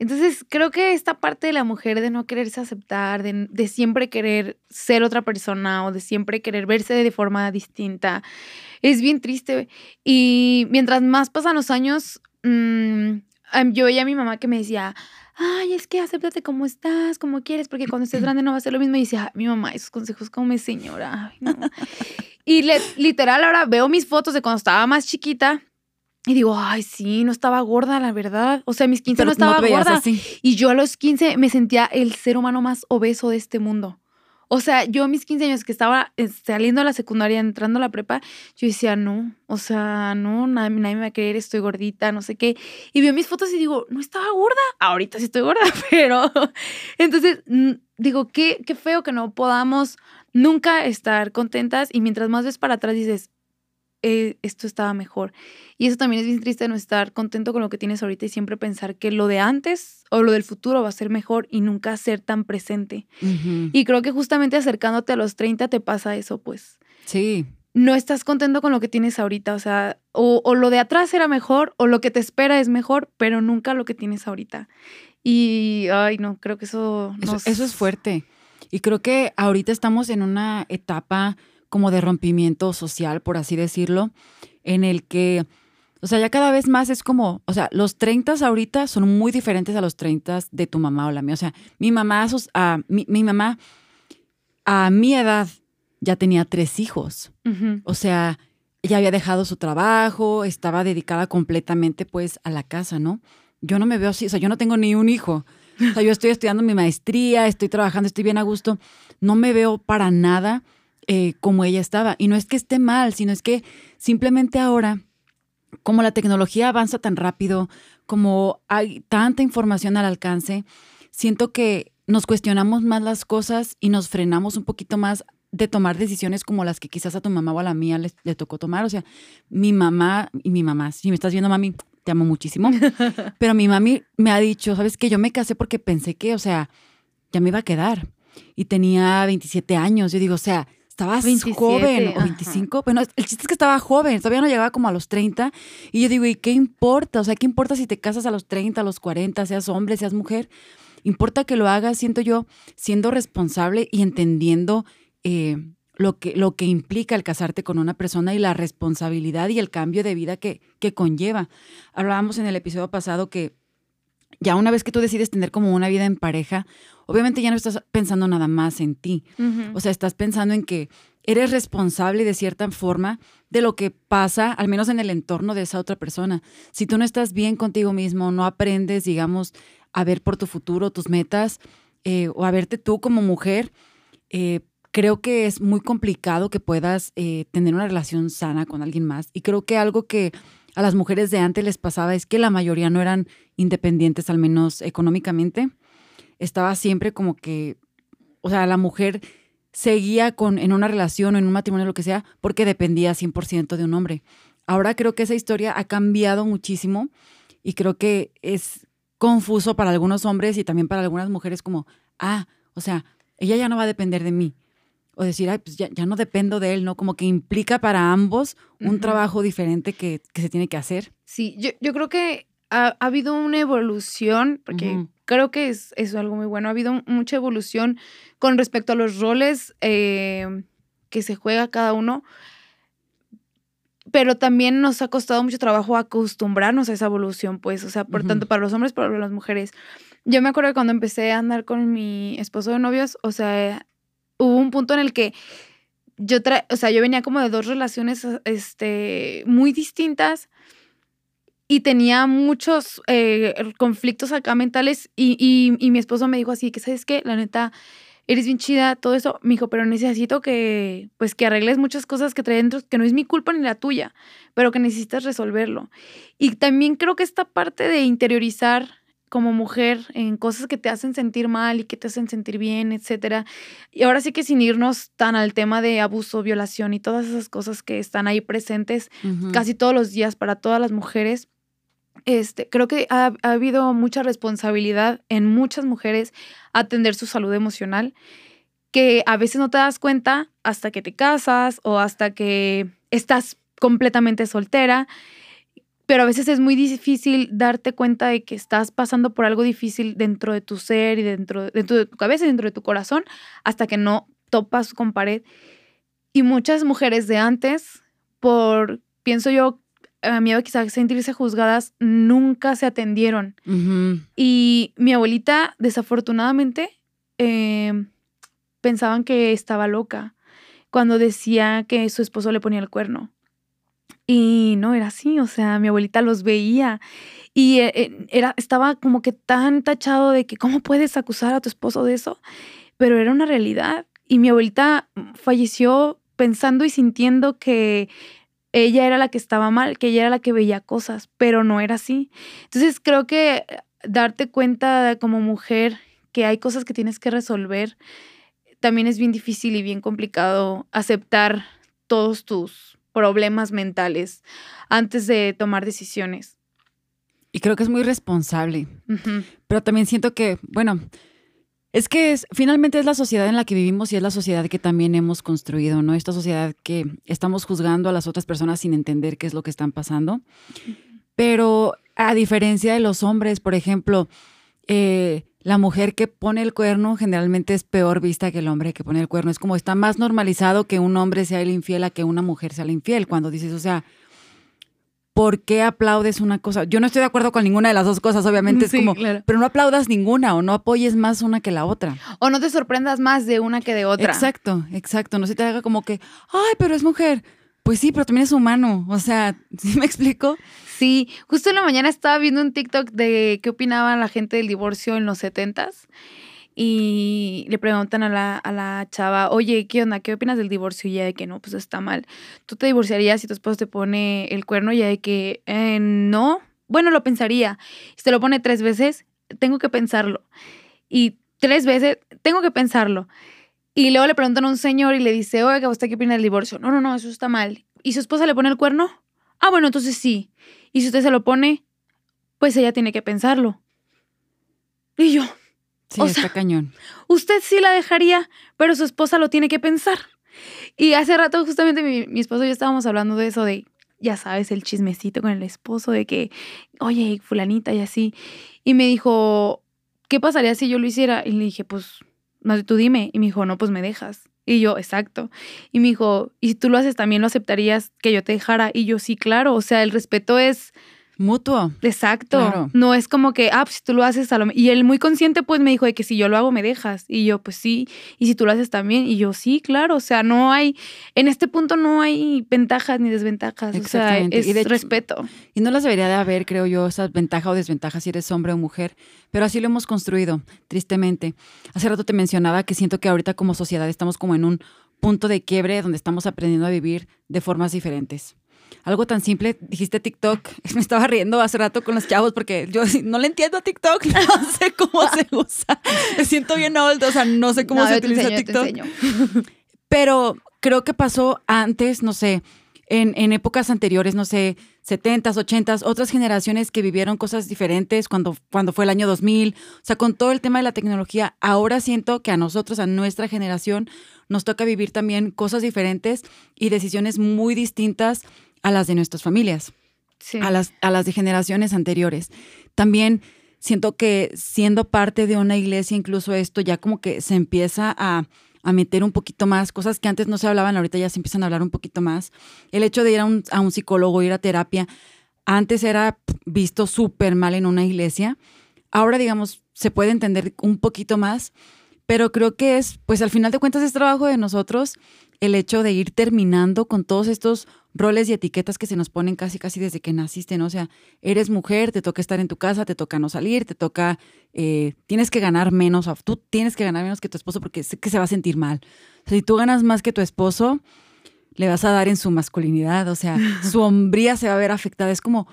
Entonces, creo que esta parte de la mujer de no quererse aceptar, de, de siempre querer ser otra persona o de siempre querer verse de forma distinta, es bien triste. Y mientras más pasan los años, mm, am- yo veía a mi mamá que me decía, ay, es que acéptate como estás, como quieres, porque cuando estés grande no va a ser lo mismo. Y decía, "Ay, mi mamá, esos consejos como mi señora. ay, no". y le- literal ahora veo mis fotos de cuando estaba más chiquita y digo, ay, sí, no estaba gorda, la verdad. O sea, mis 15 Pero no estaba veías gorda. así. Y yo a los 15 me sentía el ser humano más obeso de este mundo. O sea, yo mis 15 años que estaba eh, saliendo de la secundaria, entrando a la prepa, yo decía, no, o sea, no, nadie, nadie me va a creer, estoy gordita, no sé qué. Y veo mis fotos y digo, no estaba gorda. Ahorita sí estoy gorda, pero entonces digo, qué, qué feo que no podamos nunca estar contentas y mientras más ves para atrás dices, eh, esto estaba mejor. Y eso también es bien triste no estar contento con lo que tienes ahorita y siempre pensar que lo de antes o lo del futuro va a ser mejor y nunca ser tan presente. Y creo que justamente acercándote a los 30 te pasa eso, pues. Sí, No estás contento con lo que tienes ahorita, o sea, o, o lo de atrás era mejor o lo que te espera es mejor, pero nunca lo que tienes ahorita. Y, ay, no, creo que eso... Eso, eso es fuerte. Y creo que ahorita estamos en una etapa como de rompimiento social, por así decirlo, en el que, o sea, ya cada vez más es como, o sea, los 30 ahorita son muy diferentes a los 30 de tu mamá o la mía. O sea, mi mamá, a mi, mi mamá a mi edad ya tenía tres hijos. O sea, ya había dejado su trabajo, estaba dedicada completamente pues a la casa, ¿no? yo no me veo así, o sea, yo no tengo ni un hijo. O sea, yo estoy estudiando mi maestría, estoy trabajando, estoy bien a gusto. No me veo para nada eh, como ella estaba. Y no es que esté mal, sino es que simplemente ahora, como la tecnología avanza tan rápido, como hay tanta información al alcance, siento que nos cuestionamos más las cosas y nos frenamos un poquito más de tomar decisiones como las que quizás a tu mamá o a la mía le, le tocó tomar. O sea, mi mamá y mi mamá, si me estás viendo, mami, te amo muchísimo. Pero mi mami me ha dicho, ¿sabes qué? Yo me casé porque pensé que, o sea, ya me iba a quedar. Y tenía 27 años. Yo digo, o sea, estaba joven o 25. Bueno, el chiste es que estaba joven, todavía no llegaba como a los 30. Y yo digo, ¿y qué importa? O sea, ¿qué importa si te casas a los 30, a los 40, seas hombre, seas mujer? Importa que lo hagas, siento yo, siendo responsable y entendiendo eh, lo, que, lo que implica el casarte con una persona y la responsabilidad y el cambio de vida que, que conlleva. Hablábamos en el episodio pasado que ya una vez que tú decides tener como una vida en pareja, obviamente ya no estás pensando nada más en ti. O sea, estás pensando en que eres responsable de cierta forma de lo que pasa, al menos en el entorno de esa otra persona. Si tú no estás bien contigo mismo, no aprendes, digamos, a ver por tu futuro, tus metas, eh, o a verte tú como mujer, eh, creo que es muy complicado que puedas eh, tener una relación sana con alguien más. Y creo que algo que a las mujeres de antes les pasaba es que la mayoría no eran independientes, al menos económicamente. Estaba siempre como que, o sea, la mujer seguía con, en una relación o en un matrimonio, lo que sea, porque dependía 100% de un hombre. Ahora creo que esa historia ha cambiado muchísimo y creo que es confuso para algunos hombres y también para algunas mujeres como, ah, o sea, ella ya no va a depender de mí o decir, ay, pues ya, no dependo de él, ¿no? Como que implica para ambos un trabajo diferente que, se tiene que hacer. Sí, yo, creo que ha, habido una evolución, porque creo que es, es, algo muy bueno, ha habido mucha evolución con respecto a los roles eh, que se juega cada uno, pero también nos ha costado mucho trabajo acostumbrarnos a esa evolución, pues, o sea, por tanto para los hombres, para las mujeres. Yo me acuerdo que cuando empecé a andar con mi esposo de novios, o sea, hubo un punto en el que yo, o sea, yo venía como de dos relaciones este, muy distintas y tenía muchos eh, conflictos acá mentales y, y, mi esposo me dijo así, que sabes qué, la neta, eres bien chida, todo eso, me dijo, pero necesito que, pues, que arregles muchas cosas que trae dentro, que no es mi culpa ni la tuya, pero que necesitas resolverlo. Y también creo que esta parte de interiorizar como mujer en cosas que te hacen sentir mal y que te hacen sentir bien, etcétera. Y ahora sí que sin irnos tan al tema de abuso, violación y todas esas cosas que están ahí presentes casi todos los días para todas las mujeres. Este, creo que ha, ha, habido mucha responsabilidad en muchas mujeres atender su salud emocional, que a veces no te das cuenta hasta que te casas o hasta que estás completamente soltera pero a veces es muy difícil darte cuenta de que estás pasando por algo difícil dentro de tu ser y dentro, dentro de tu cabeza y dentro de tu corazón hasta que no topas con pared. Y muchas mujeres de antes, por, pienso yo, a miedo quizás sentirse juzgadas, nunca se atendieron. Y mi abuelita, desafortunadamente, eh, pensaban que estaba loca cuando decía que su esposo le ponía el cuerno. Y no era así, o sea, mi abuelita los veía y eh, eh, era, estaba como que tan tachado de que cómo puedes acusar a tu esposo de eso, pero era una realidad. Y mi abuelita falleció pensando y sintiendo que ella era la que estaba mal, que ella era la que veía cosas, pero no era así. Entonces creo que darte cuenta como mujer que hay cosas que tienes que resolver, también es bien difícil y bien complicado aceptar todos tus problemas mentales antes de tomar decisiones. Y creo que es muy responsable. Pero también siento que, bueno, es que es, finalmente es la sociedad en la que vivimos y es la sociedad que también hemos construido, ¿no? Esta sociedad que estamos juzgando a las otras personas sin entender qué es lo que están pasando. Pero a diferencia de los hombres, por ejemplo, eh, la mujer que pone el cuerno generalmente es peor vista que el hombre que pone el cuerno. Es como está más normalizado que un hombre sea el infiel a que una mujer sea la infiel. Cuando dices, o sea, ¿por qué aplaudes una cosa? Yo no estoy de acuerdo con ninguna de las dos cosas, obviamente. Es como, pero no aplaudas ninguna o no apoyes más una que la otra. O no te sorprendas más de una que de otra. Exacto, exacto. No se te haga como que, ay, pero es mujer Pues sí, pero también es humano. O sea, ¿sí me explico? Sí, justo en la mañana estaba viendo un TikTok de qué opinaba la gente del divorcio en los setentas y le preguntan a la, a la chava, oye, ¿qué onda? ¿Qué opinas del divorcio? Y ella de que no, pues está mal. ¿Tú te divorciarías si tu esposo te pone el cuerno? Y ella de que eh, no, bueno, lo pensaría. Si te lo pone tres veces, tengo que pensarlo. Y tres veces, tengo que pensarlo. Y luego le preguntan a un señor y le dice, oiga, ¿usted qué opina del divorcio? No, no, no, eso está mal. ¿Y su esposa le pone el cuerno? Ah, bueno, entonces sí. Y si usted se lo pone, pues ella tiene que pensarlo. Y yo, Sí, está cañón. Usted sí la dejaría, pero su esposa lo tiene que pensar. Y hace rato justamente mi, esposo y yo estábamos hablando de eso, de, ya sabes, el chismecito con el esposo, de que, oye, fulanita y así. Y me dijo, ¿qué pasaría si yo lo hiciera? Y le dije, pues, no, tú dime. Y me dijo, no, pues me dejas. Y yo, exacto. Y me dijo, ¿y si tú lo haces también lo aceptarías que yo te dejara? Y yo, sí, claro. O sea, el respeto es Mutuo. Exacto. No es como que, ah, pues si tú lo haces a lo Y él muy consciente pues me dijo de que si yo lo hago me dejas. Y yo, pues sí. Y si tú lo haces también. Y yo, sí, claro. O sea, no hay, en este punto no hay ventajas ni desventajas. O sea, es y de respeto. Y no las debería de haber, creo yo, esas ventajas o desventajas si eres hombre o mujer. Pero así lo hemos construido, tristemente. Hace rato te mencionaba que siento que ahorita como sociedad estamos como en un punto de quiebre donde estamos aprendiendo a vivir de formas diferentes algo tan simple, dijiste TikTok, me estaba riendo hace rato con los chavos porque yo no le entiendo a TikTok, no sé cómo se usa, me siento bien old, o sea, no sé cómo se utiliza TikTok. Pero creo que pasó antes, no sé, en, en, épocas anteriores, no sé, 70s, 80s, otras generaciones que vivieron cosas diferentes cuando, cuando fue el año 2000. O sea, con todo el tema de la tecnología, ahora siento que a nosotros, a nuestra generación, nos toca vivir también cosas diferentes y decisiones muy distintas a las de nuestras familias, a, las, a las de generaciones anteriores. También siento que siendo parte de una iglesia, incluso esto ya como que se empieza a, a, meter un poquito más, cosas que antes no se hablaban, ahorita ya se empiezan a hablar un poquito más. El hecho de ir a un, a un psicólogo, ir a terapia, antes era visto súper mal en una iglesia. Ahora, digamos, se puede entender un poquito más, pero creo que es, pues al final de cuentas es trabajo de nosotros el hecho de ir terminando con todos estos roles y etiquetas que se nos ponen casi casi desde que naciste, ¿no? O sea, eres mujer, te toca estar en tu casa, te toca no salir, te toca, eh, tienes que ganar menos, tú tienes que ganar menos que tu esposo porque sé que se va a sentir mal. O sea, si tú ganas más que tu esposo, le vas a dar en su masculinidad, o sea, su hombría se va a ver afectada. Es como,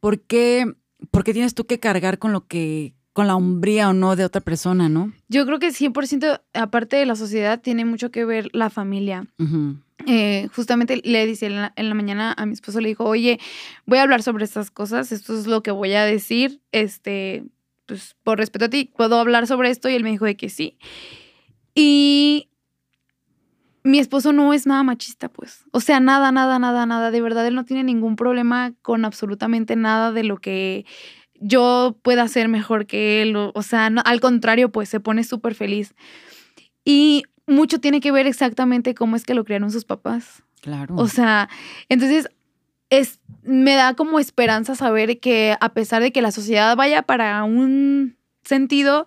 ¿por qué, ¿por qué tienes tú que cargar con lo que con la hombría o no de otra persona, ¿no? Yo creo que 100%, aparte de la sociedad, tiene mucho que ver la familia. Eh, justamente le dice en la, mañana a mi esposo, le dijo, oye, voy a hablar sobre estas cosas, esto es lo que voy a decir, este, pues por respeto a ti, ¿puedo hablar sobre esto? Y él me dijo de que sí. Y mi esposo no es nada machista, pues. O sea, nada, nada, nada, nada. De verdad, él no tiene ningún problema con absolutamente nada de lo que yo pueda ser mejor que él. O, sea, al contrario, pues se pone súper feliz. Y mucho tiene que ver exactamente cómo es que lo criaron sus papás. Claro. O sea, entonces es, me da como esperanza saber que a pesar de que la sociedad vaya para un sentido,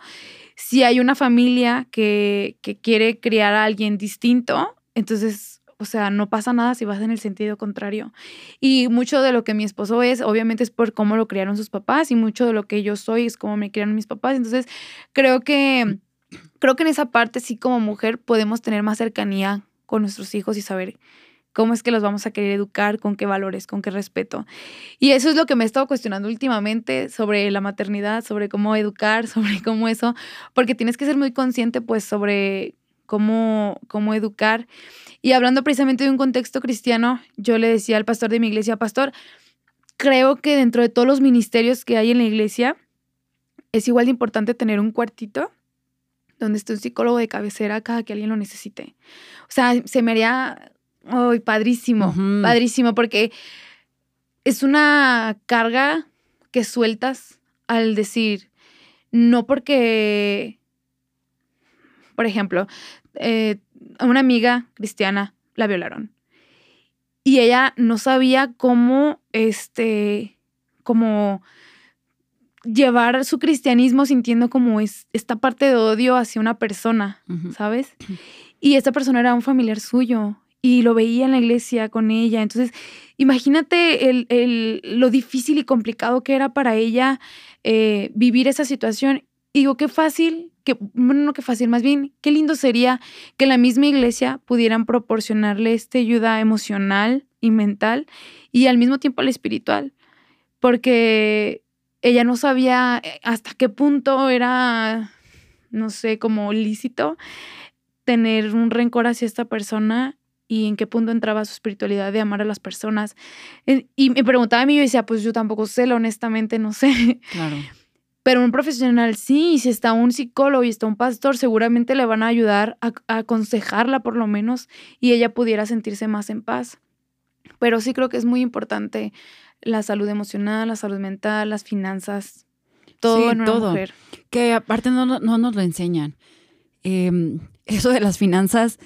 si hay una familia que, que quiere criar a alguien distinto, entonces o sea, no pasa nada si vas en el sentido contrario. Y mucho de lo que mi esposo es, obviamente es por cómo lo criaron sus papás y mucho de lo que yo soy es cómo me criaron mis papás. Entonces, creo que, creo que en esa parte sí como mujer podemos tener más cercanía con nuestros hijos y saber cómo es que los vamos a querer educar, con qué valores, con qué respeto. Y eso es lo que me he estado cuestionando últimamente sobre la maternidad, sobre cómo educar, sobre cómo eso, porque tienes que ser muy consciente pues sobre cómo, cómo educar. Y hablando precisamente de un contexto cristiano, yo le decía al pastor de mi iglesia, pastor, creo que dentro de todos los ministerios que hay en la iglesia, es igual de importante tener un cuartito donde esté un psicólogo de cabecera cada que alguien lo necesite. O sea, se me haría ay, padrísimo, padrísimo, porque es una carga que sueltas al decir, no porque, por ejemplo, eh, a una amiga cristiana la violaron. Y ella no sabía cómo, este, cómo llevar su cristianismo sintiendo como es esta parte de odio hacia una persona, ¿sabes? Y esta persona era un familiar suyo y lo veía en la iglesia con ella. Entonces, imagínate el, lo difícil y complicado que era para ella eh, vivir esa situación. Y digo, qué fácil, que, bueno, no qué fácil, más bien, qué lindo sería que la misma iglesia pudieran proporcionarle esta ayuda emocional y mental y al mismo tiempo la espiritual. Porque ella no sabía eh, hasta qué punto era, no sé, como lícito tener un rencor hacia esta persona y en qué punto entraba su espiritualidad de amar a las personas. Y me preguntaba a mí, yo decía, pues yo tampoco sé, honestamente no sé. Claro. Pero un profesional sí, si está un psicólogo y está un pastor, seguramente le van a ayudar a, aconsejarla por lo menos y ella pudiera sentirse más en paz. Pero sí creo que es muy importante la salud emocional, la salud mental, las finanzas, todo en una todo. mujer. Que aparte no, no nos lo enseñan. Em, eso de las finanzas,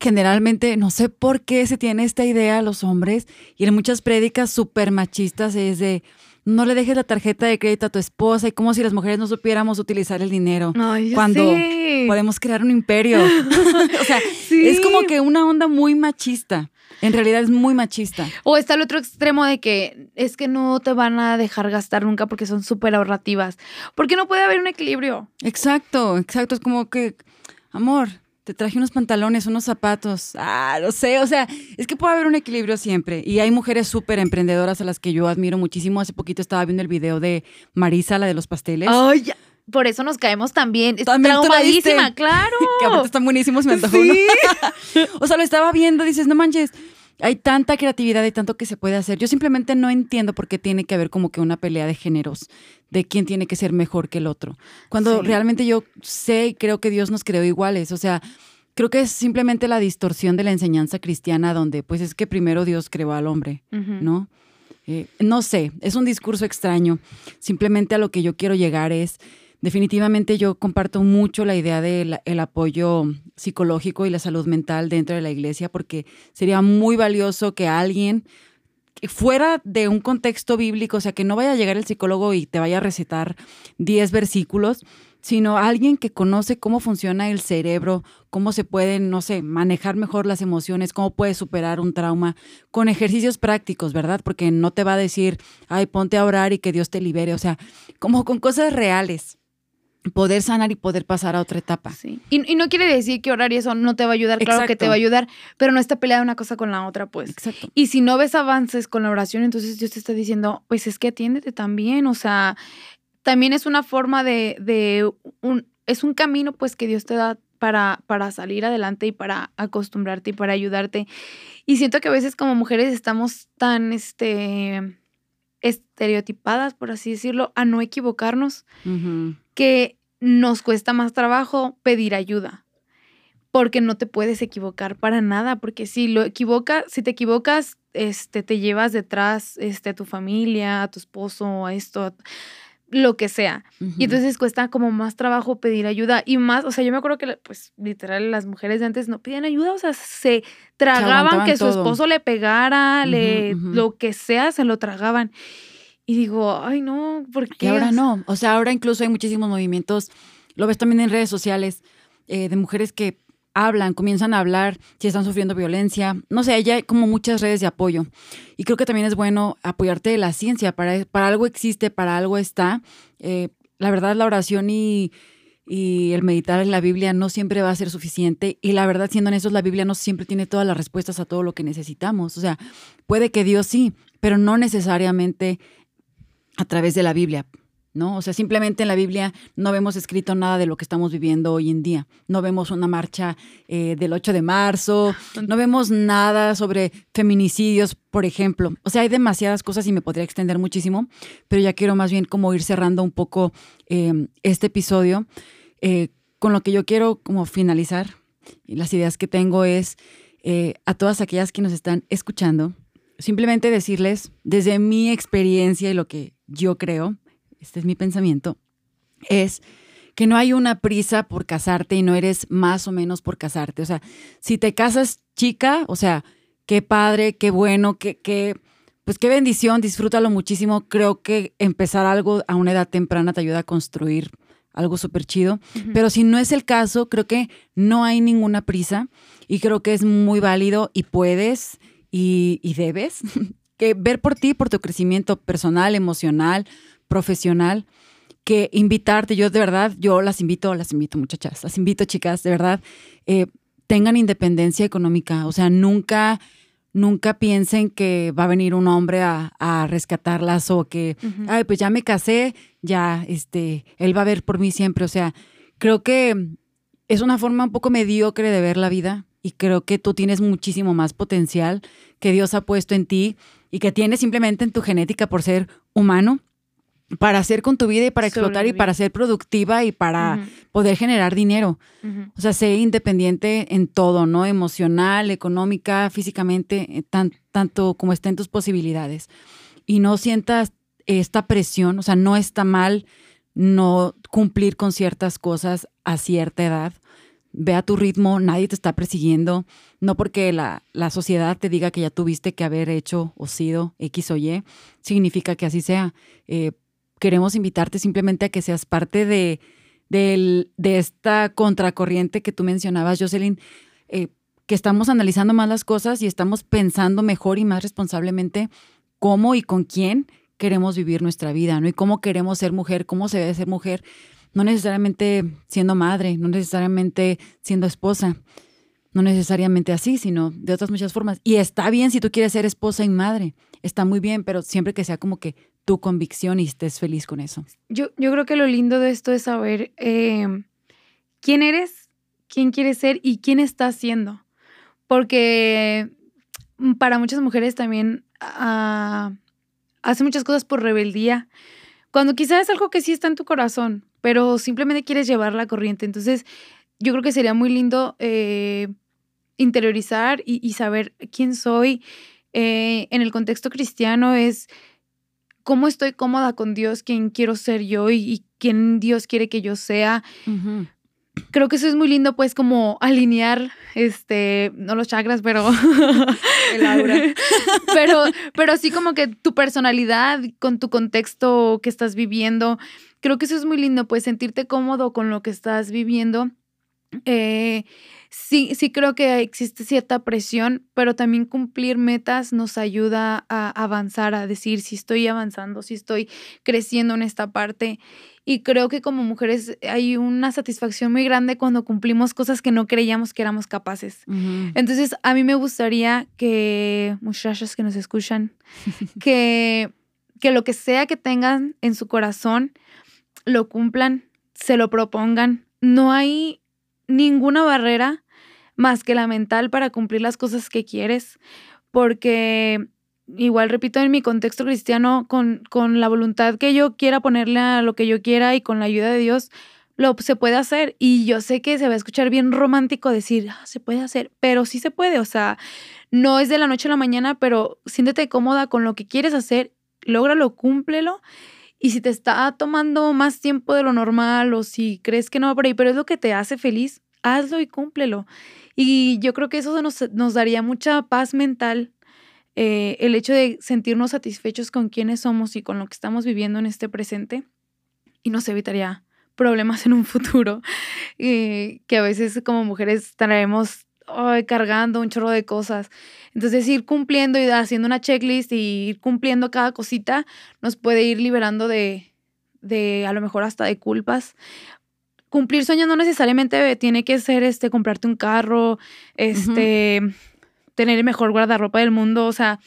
generalmente, no sé por qué se tiene esta idea a los hombres y en muchas prédicas súper machistas es de no le dejes la tarjeta de crédito a tu esposa y como si las mujeres no supiéramos utilizar el dinero cuando podemos crear un imperio. o sea, es como que una onda muy machista. En realidad es muy machista. O está el otro extremo de que es que no te van a dejar gastar nunca porque son súper ahorrativas. Porque no puede haber un equilibrio. Exacto, exacto. Es como que, amor, te traje unos pantalones, unos zapatos. Ah, no sé, o sea, es que puede haber un equilibrio siempre. Y hay mujeres súper emprendedoras a las que yo admiro muchísimo. Hace poquito estaba viendo el video de Marisa, la de los pasteles. Ay. Por eso nos caemos también. Es traumadísima, claro. que aparte están buenísimos, me antojó ¿Sí? o sea, lo estaba viendo, dices, no manches, hay tanta creatividad y tanto que se puede hacer. Yo simplemente no entiendo por qué tiene que haber como que una pelea de géneros, de quién tiene que ser mejor que el otro. Cuando realmente yo sé y creo que Dios nos creó iguales. O sea, creo que es simplemente la distorsión de la enseñanza cristiana donde pues es que primero Dios creó al hombre, ¿no? Eh, no sé, es un discurso extraño. Simplemente a lo que yo quiero llegar es Definitivamente yo comparto mucho la idea del apoyo psicológico y la salud mental dentro de la iglesia porque sería muy valioso que alguien fuera de un contexto bíblico, o sea, que no vaya a llegar el psicólogo y te vaya a recetar 10 versículos, sino alguien que conoce cómo funciona el cerebro, cómo se pueden, no sé, manejar mejor las emociones, cómo puedes superar un trauma con ejercicios prácticos, ¿verdad? Porque no te va a decir, ay, ponte a orar y que Dios te libere, o sea, como con cosas reales poder sanar y poder pasar a otra etapa. Sí. Y, no quiere decir que orar y eso no te va a ayudar, claro que te va a ayudar, pero no está peleada una cosa con la otra, pues. Exacto. Y si no ves avances con la oración, entonces Dios te está diciendo, pues es que atiéndete también, o sea, también es una forma de, de un, es un camino pues que Dios te da para, para salir adelante y para acostumbrarte y para ayudarte. Y siento que a veces como mujeres estamos tan, este, estereotipadas, por así decirlo, a no equivocarnos, que nos cuesta más trabajo pedir ayuda, porque no te puedes equivocar para nada, porque si lo equivocas, si te equivocas, este, te llevas detrás este, a tu familia, a tu esposo, a esto, lo que sea. Y entonces cuesta como más trabajo pedir ayuda y más, o sea, yo me acuerdo que pues literal las mujeres de antes no pedían ayuda, o sea, se tragaban que su esposo le pegara, le lo que sea, se lo tragaban. Y digo, ay no, ¿por qué? Y ahora no, o sea, ahora incluso hay muchísimos movimientos, lo ves también en redes sociales, eh, de mujeres que hablan, comienzan a hablar si están sufriendo violencia. No sé, hay como muchas redes de apoyo. Y creo que también es bueno apoyarte de la ciencia. Para, para algo existe, para algo está. Eh, la verdad, la oración y, y el meditar en la Biblia no siempre va a ser suficiente. Y la verdad, siendo honestos, la Biblia no siempre tiene todas las respuestas a todo lo que necesitamos. O sea, puede que Dios sí, pero no necesariamente a través de la Biblia. ¿no? O sea, simplemente en la Biblia no vemos escrito nada de lo que estamos viviendo hoy en día. No vemos una marcha eh, del 8 de marzo, no vemos nada sobre feminicidios, por ejemplo. O sea, hay demasiadas cosas y me podría extender muchísimo, pero ya quiero más bien como ir cerrando un poco em, este episodio. Eh, con lo que yo quiero como finalizar, y las ideas que tengo es eh, a todas aquellas que nos están escuchando, simplemente decirles desde mi experiencia y lo que yo creo, este es mi pensamiento, es que no hay una prisa por casarte y no eres más o menos por casarte. O sea, si te casas chica, o sea, qué padre, qué bueno, qué, qué, pues qué bendición, disfrútalo muchísimo. Creo que empezar algo a una edad temprana te ayuda a construir algo súper chido. Pero si no es el caso, creo que no hay ninguna prisa y creo que es muy válido y puedes y, y debes que ver por ti, por tu crecimiento personal, emocional, profesional, que invitarte. Yo de verdad, yo las invito, las invito muchachas, las invito chicas, de verdad, eh, tengan independencia económica. O sea, nunca nunca piensen que va a venir un hombre a, rescatarlas o que, ay, pues ya me casé, ya, este, él va a ver por mí siempre. O sea, creo que es una forma un poco mediocre de ver la vida y creo que tú tienes muchísimo más potencial que Dios ha puesto en ti y que tienes simplemente en tu genética por ser humano para hacer con tu vida y para explotar y para ser productiva y para poder generar dinero. O sea, ser independiente en todo, ¿no? Emocional, económica, físicamente, eh, tanto como esté en tus posibilidades. Y no sientas esta presión, o sea, no está mal no cumplir con ciertas cosas a cierta edad. Ve a tu ritmo, nadie te está persiguiendo, no porque la, la sociedad te diga que ya tuviste que haber hecho o sido X o Y, significa que así sea. Eh, queremos invitarte simplemente a que seas parte de, de, esta contracorriente que tú mencionabas, Jocelyn, eh, que estamos analizando más las cosas y estamos pensando mejor y más responsablemente cómo y con quién queremos vivir nuestra vida, ¿no? Y cómo queremos ser mujer, cómo se debe ser mujer, no necesariamente siendo madre, no necesariamente siendo esposa, no necesariamente así, sino de otras muchas formas. Y está bien si tú quieres ser esposa y madre, está muy bien, pero siempre que sea como que tu convicción y estés feliz con eso. Yo, yo creo que lo lindo de esto es saber eh, quién eres, quién quieres ser y quién estás siendo. Porque para muchas mujeres también uh, hace muchas cosas por rebeldía, cuando quizás es algo que sí está en tu corazón, pero simplemente quieres llevar la corriente. Entonces, yo creo que sería muy lindo eh, interiorizar y, saber quién soy. Eh, en el contexto cristiano es cómo estoy cómoda con Dios, quién quiero ser yo y, quién Dios quiere que yo sea. Creo que eso es muy lindo, pues, como alinear, este, no los chakras, pero. El aura. pero, pero así como que tu personalidad con tu contexto que estás viviendo. Creo que eso es muy lindo, pues, sentirte cómodo con lo que estás viviendo. Eh, sí, sí creo que existe cierta presión, pero también cumplir metas nos ayuda a avanzar, a decir si estoy avanzando, si estoy creciendo en esta parte. Y creo que como mujeres hay una satisfacción muy grande cuando cumplimos cosas que no creíamos que éramos capaces. Entonces, a mí me gustaría que, muchachos que nos escuchan, que, que lo que sea que tengan en su corazón, lo cumplan, se lo propongan. No hay ninguna barrera más que la mental para cumplir las cosas que quieres, porque igual repito, en mi contexto cristiano, con, con la voluntad que yo quiera ponerle a lo que yo quiera y con la ayuda de Dios, lo se puede hacer. Y yo sé que se va a escuchar bien romántico decir, ah, se puede hacer, pero sí se puede. O sea, no es de la noche a la mañana, pero siéntete cómoda con lo que quieres hacer, lógralo, cúmplelo. Y si te está tomando más tiempo de lo normal o si crees que no va por ahí, pero es lo que te hace feliz, hazlo y cúmplelo. Y yo creo que eso nos, nos daría mucha paz mental, eh, el hecho de sentirnos satisfechos con quienes somos y con lo que estamos viviendo en este presente, y nos evitaría problemas en un futuro, eh, que a veces como mujeres traemos cargando un chorro de cosas. Entonces ir cumpliendo y haciendo una checklist y ir cumpliendo cada cosita nos puede ir liberando de, de a lo mejor hasta de culpas cumplir sueños no necesariamente tiene que ser este comprarte un carro, este tener el mejor guardarropa del mundo, o sea,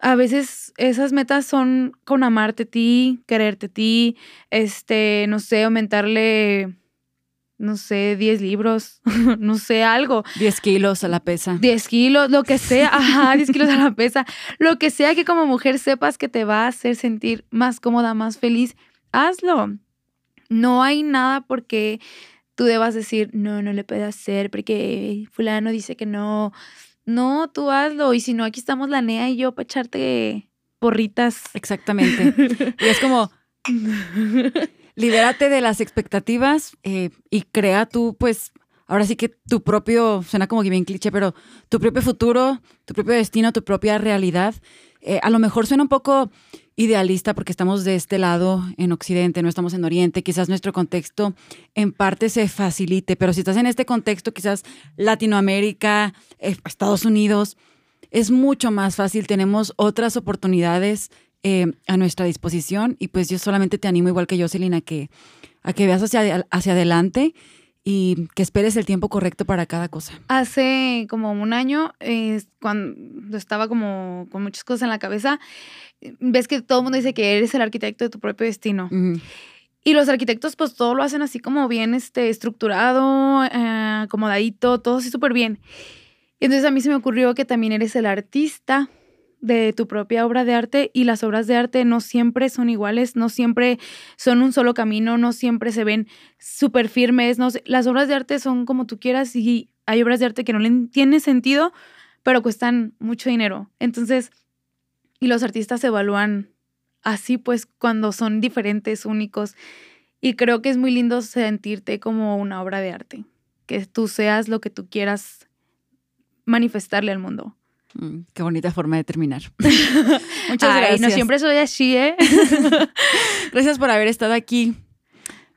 a veces esas metas son con amarte a ti, quererte a ti, este, no sé, aumentarle no sé, 10 libros, no sé, algo. 10 kilos a la pesa. 10 kilos, lo que sea, ajá, 10 kilos a la pesa. Lo que sea que como mujer sepas que te va a hacer sentir más cómoda, más feliz, hazlo. No hay nada porque tú debas decir, no, no le puedo hacer porque fulano dice que no. No, tú hazlo. Y si no, aquí estamos la Nea y yo para echarte porritas. Exactamente. y es como, libérate de las expectativas eh, y crea tú, pues, ahora sí que tu propio, suena como que bien cliché, pero tu propio futuro, tu propio destino, tu propia realidad. Eh, a lo mejor suena un poco idealista porque estamos de este lado en Occidente, no estamos en Oriente, quizás nuestro contexto en parte se facilite, pero si estás en este contexto, quizás Latinoamérica, eh, Estados Unidos, es mucho más fácil, tenemos otras oportunidades eh, a nuestra disposición y pues yo solamente te animo, igual que Jocelyn, a que, a que veas hacia, hacia adelante y que esperes el tiempo correcto para cada cosa. Hace como un año, cuando estaba como con muchas cosas en la cabeza, ves que todo el mundo dice que eres el arquitecto de tu propio destino. Y los arquitectos pues todo lo hacen así como bien este, estructurado, eh, acomodadito, todo así súper bien. Entonces a mí se me ocurrió que también eres el artista de tu propia obra de arte y las obras de arte no siempre son iguales, no siempre son un solo camino, no siempre se ven súper firmes, no las obras de arte son como tú quieras y hay obras de arte que no le tienen sentido, pero cuestan mucho dinero. Entonces, y los artistas se evalúan así pues cuando son diferentes, únicos. Y creo que es muy lindo sentirte como una obra de arte, que tú seas lo que tú quieras manifestarle al mundo. Mm, qué bonita forma de terminar. Muchas gracias. No siempre soy así, ¿eh? gracias por haber estado aquí.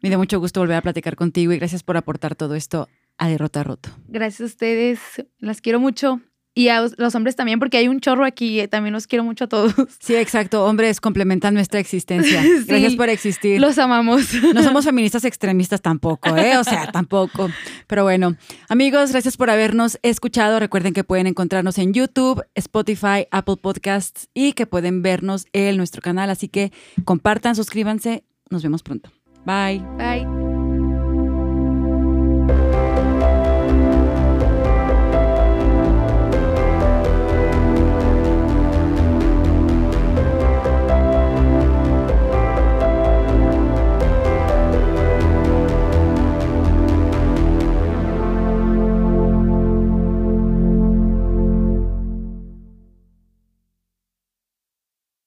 Me da mucho gusto volver a platicar contigo y gracias por aportar todo esto a Derrota Roto. Gracias a ustedes. Las quiero mucho y a los hombres también, porque hay un chorro aquí, eh, también los quiero mucho a todos. Sí, exacto, hombres complementan nuestra existencia. Gracias por existir. Los amamos. No somos feministas extremistas tampoco, ¿eh? O sea, tampoco. Pero bueno, amigos, gracias por habernos escuchado. Recuerden que pueden encontrarnos en YouTube, Spotify, Apple Podcasts y que pueden vernos en nuestro canal. Así que compartan, suscríbanse. Nos vemos pronto. Bye. Bye.